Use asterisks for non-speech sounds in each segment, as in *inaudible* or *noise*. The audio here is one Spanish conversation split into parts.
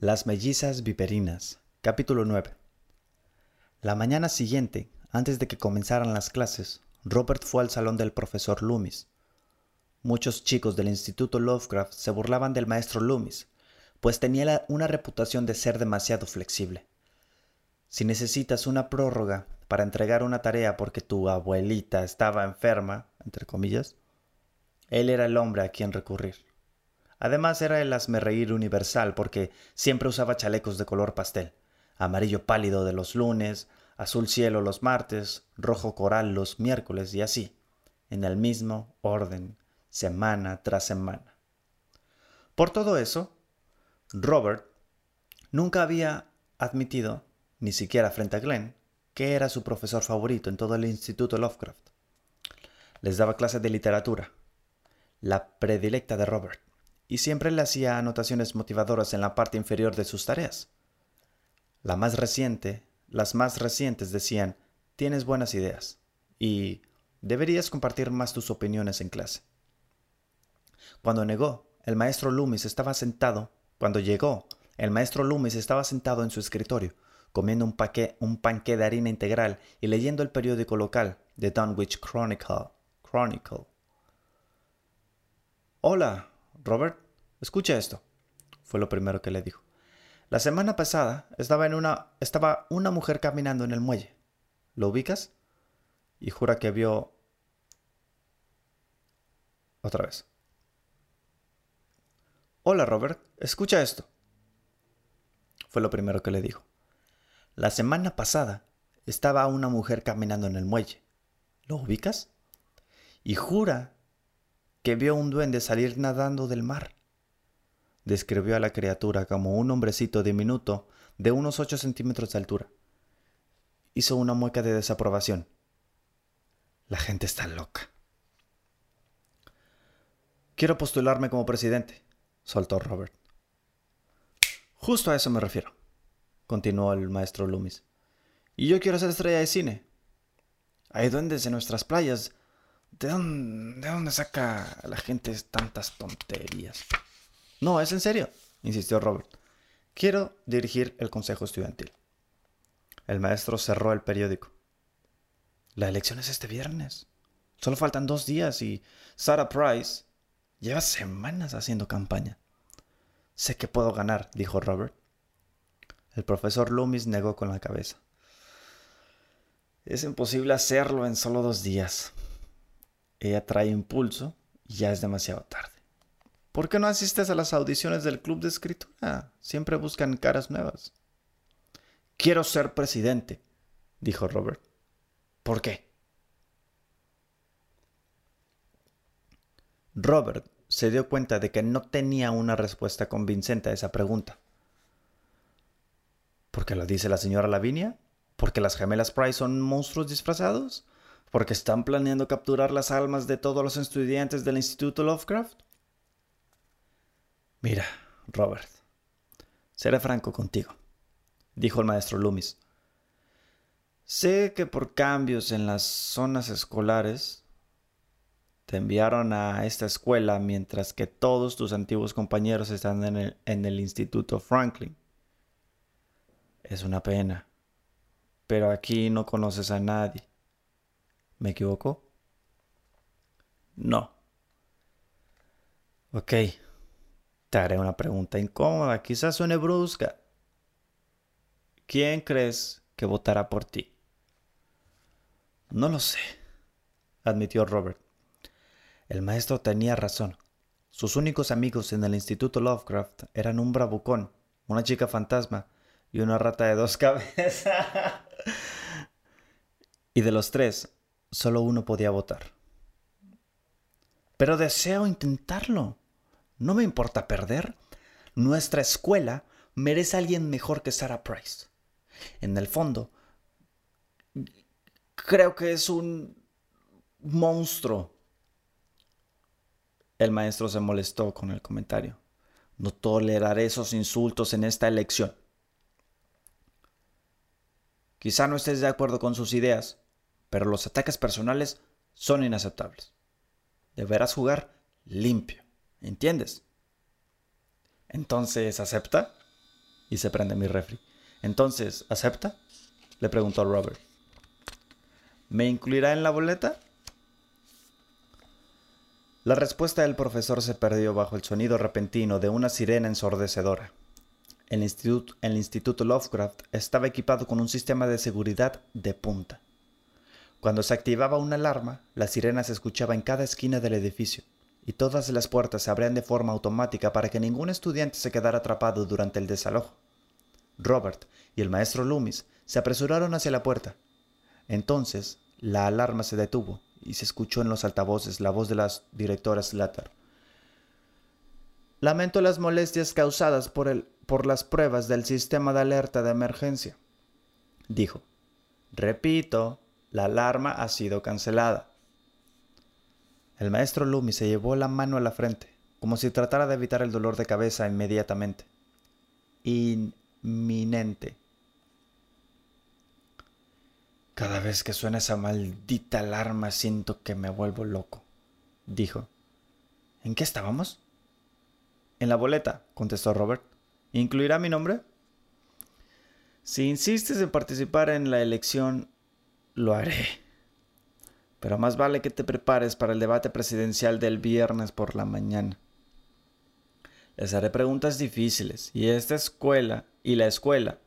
Las mellizas viperinas. Capítulo 9. La mañana siguiente, antes de que comenzaran las clases, Robert fue al salón del profesor Loomis. Muchos chicos del Instituto Lovecraft se burlaban del maestro Loomis, pues tenía una reputación de ser demasiado flexible. Si necesitas una prórroga para entregar una tarea porque tu abuelita estaba enferma, entre comillas, él era el hombre a quien recurrir. Además era el asmerreír universal porque siempre usaba chalecos de color pastel, amarillo pálido de los lunes, azul cielo los martes, rojo coral los miércoles y así, en el mismo orden, semana tras semana. Por todo eso, Robert nunca había admitido, ni siquiera frente a Glenn, que era su profesor favorito en todo el Instituto Lovecraft. Les daba clases de literatura, la predilecta de Robert y siempre le hacía anotaciones motivadoras en la parte inferior de sus tareas. La más reciente, las más recientes decían, tienes buenas ideas y deberías compartir más tus opiniones en clase. Cuando negó, el maestro Loomis estaba sentado, cuando llegó, el maestro Loomis estaba sentado en su escritorio, comiendo un, un panque de harina integral y leyendo el periódico local, The Dunwich Chronicle. Chronicle. Hola, Robert, escucha esto, fue lo primero que le dijo. La semana pasada estaba, en una, estaba una mujer caminando en el muelle. ¿Lo ubicas? Y jura que vio... Otra vez. Hola Robert, escucha esto. Fue lo primero que le dijo. La semana pasada estaba una mujer caminando en el muelle. ¿Lo ubicas? Y jura que vio un duende salir nadando del mar. Describió a la criatura como un hombrecito diminuto de unos ocho centímetros de altura. Hizo una mueca de desaprobación. La gente está loca. Quiero postularme como presidente, soltó Robert. Justo a eso me refiero, continuó el maestro Loomis. Y yo quiero ser estrella de cine. Hay duendes en nuestras playas ¿De dónde, saca la gente tantas tonterías? No, es en serio, insistió Robert. Quiero dirigir el consejo estudiantil. El maestro cerró el periódico. La elección es este viernes. Solo faltan dos días y Sarah Price lleva semanas haciendo campaña. Sé que puedo ganar, dijo Robert. El profesor Loomis negó con la cabeza. Es imposible hacerlo en solo dos días. Ella trae impulso y ya es demasiado tarde. ¿Por qué no asistes a las audiciones del club de escritura? Siempre buscan caras nuevas. Quiero ser presidente, dijo Robert. ¿Por qué? Robert se dio cuenta de que no tenía una respuesta convincente a esa pregunta. ¿Por qué lo dice la señora Lavinia? ¿Porque las gemelas Price son monstruos disfrazados? Porque están planeando capturar las almas de todos los estudiantes del Instituto Lovecraft? Mira, Robert, seré franco contigo, dijo el maestro Loomis. Sé que por cambios en las zonas escolares te enviaron a esta escuela mientras que todos tus antiguos compañeros están en el, en el Instituto Franklin. Es una pena, pero aquí no conoces a nadie. ¿Me equivoco? No. Ok. Te haré una pregunta incómoda, quizás suene brusca. ¿Quién crees que votará por ti? No lo sé, admitió Robert. El maestro tenía razón. Sus únicos amigos en el Instituto Lovecraft eran un bravucón, una chica fantasma y una rata de dos *laughs* cabezas. y de los tres, solo uno podía votar. Pero deseo intentarlo. No me importa perder. Nuestra escuela merece a alguien mejor que Sarah Price. En el fondo, creo que es un monstruo. El maestro se molestó con el comentario. No toleraré esos insultos en esta elección. Quizá no estés de acuerdo con sus ideas, pero los ataques personales son inaceptables. Deberás jugar limpio, ¿entiendes? Entonces, ¿acepta? y se prende mi refri. Entonces, ¿acepta? Le preguntó Robert. ¿Me incluirá en la boleta? La respuesta del profesor se perdió bajo el sonido repentino de una sirena ensordecedora. El instituto, el instituto Lovecraft estaba equipado con un sistema de seguridad de punta. Cuando se activaba una alarma, la sirena se escuchaba en cada esquina del edificio, y todas las puertas se abrían de forma automática para que ningún estudiante se quedara atrapado durante el desalojo. Robert y el maestro Loomis se apresuraron hacia la puerta. Entonces, la alarma se detuvo y se escuchó en los altavoces la voz de la directora Slater. Lamento las molestias causadas por, el, por las pruebas del sistema de alerta de emergencia, dijo. Repito, la alarma ha sido cancelada. El maestro Loomis se llevó la mano a la frente, como si tratara de evitar el dolor de cabeza inmediatamente. Inminente. Cada vez que suena esa maldita alarma siento que me vuelvo loco, dijo. ¿En qué estábamos? En la boleta, contestó Robert. ¿Incluirá mi nombre? Si insistes en participar en la elección, lo haré. Pero más vale que te prepares para el debate presidencial del viernes por la mañana. Les haré preguntas difíciles y esta escuela y la escuela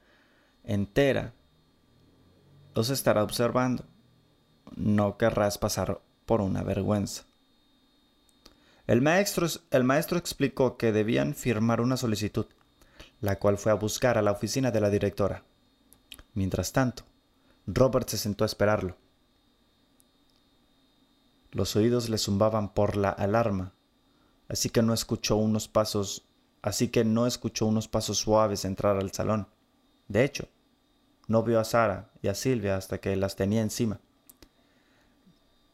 entera los estará observando. No querrás pasar por una vergüenza. El maestro, el maestro explicó que debían firmar una solicitud, la cual fue a buscar a la oficina de la directora. Mientras tanto, Robert se sentó a esperarlo. Los oídos le zumbaban por la alarma, así que no escuchó unos pasos, así que no escuchó unos pasos suaves entrar al salón. De hecho, no vio a Sara y a Silvia hasta que las tenía encima.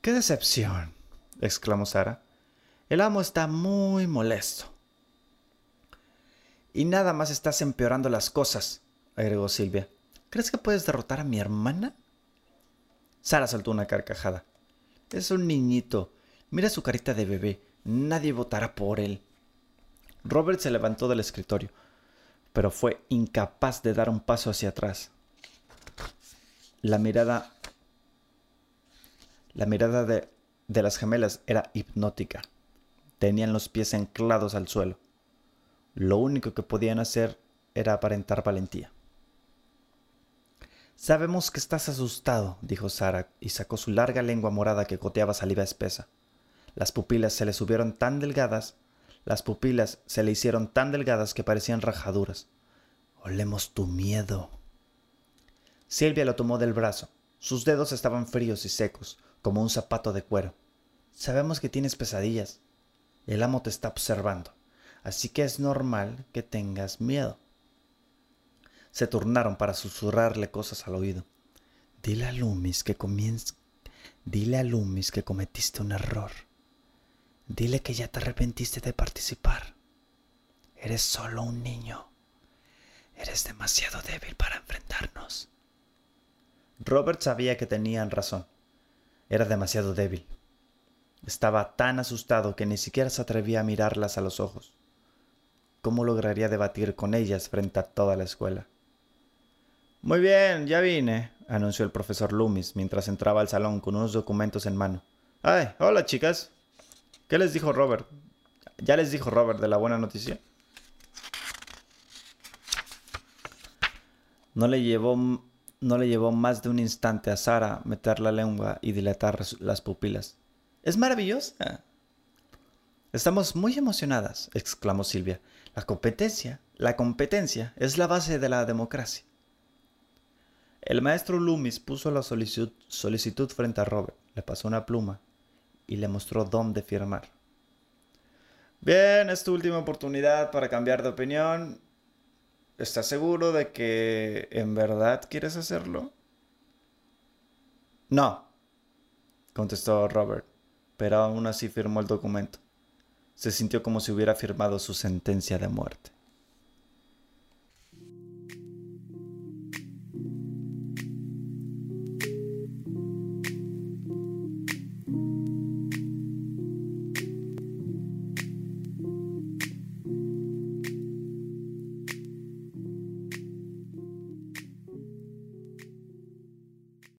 ¡Qué decepción! exclamó Sara. El amo está muy molesto. Y nada más estás empeorando las cosas, agregó Silvia. ¿Crees que puedes derrotar a mi hermana? Sara soltó una carcajada. Es un niñito. Mira su carita de bebé. Nadie votará por él. Robert se levantó del escritorio, pero fue incapaz de dar un paso hacia atrás. La mirada. La mirada de, de las gemelas era hipnótica. Tenían los pies anclados al suelo. Lo único que podían hacer era aparentar valentía. Sabemos que estás asustado, dijo Sara, y sacó su larga lengua morada que goteaba saliva espesa. Las pupilas se le subieron tan delgadas, las pupilas se le hicieron tan delgadas que parecían rajaduras. Olemos tu miedo, Silvia lo tomó del brazo. Sus dedos estaban fríos y secos, como un zapato de cuero. Sabemos que tienes pesadillas. El amo te está observando, así que es normal que tengas miedo. Se turnaron para susurrarle cosas al oído. Dile a Lumis que comienz... Dile a Lumis que cometiste un error. Dile que ya te arrepentiste de participar. Eres solo un niño. Eres demasiado débil para enfrentarnos. Robert sabía que tenían razón. Era demasiado débil. Estaba tan asustado que ni siquiera se atrevía a mirarlas a los ojos. ¿Cómo lograría debatir con ellas frente a toda la escuela? Muy bien, ya vine, anunció el profesor Loomis mientras entraba al salón con unos documentos en mano. ¡Ay! Hola, chicas. ¿Qué les dijo Robert? ¿Ya les dijo Robert de la buena noticia? No le llevó no le llevó más de un instante a Sara meter la lengua y dilatar las pupilas. Es maravillosa. Estamos muy emocionadas, exclamó Silvia. La competencia, la competencia es la base de la democracia. El maestro Loomis puso la solicitud, solicitud frente a Robert, le pasó una pluma y le mostró dónde firmar. Bien, es tu última oportunidad para cambiar de opinión ¿Estás seguro de que en verdad quieres hacerlo? No, contestó Robert, pero aún así firmó el documento. Se sintió como si hubiera firmado su sentencia de muerte.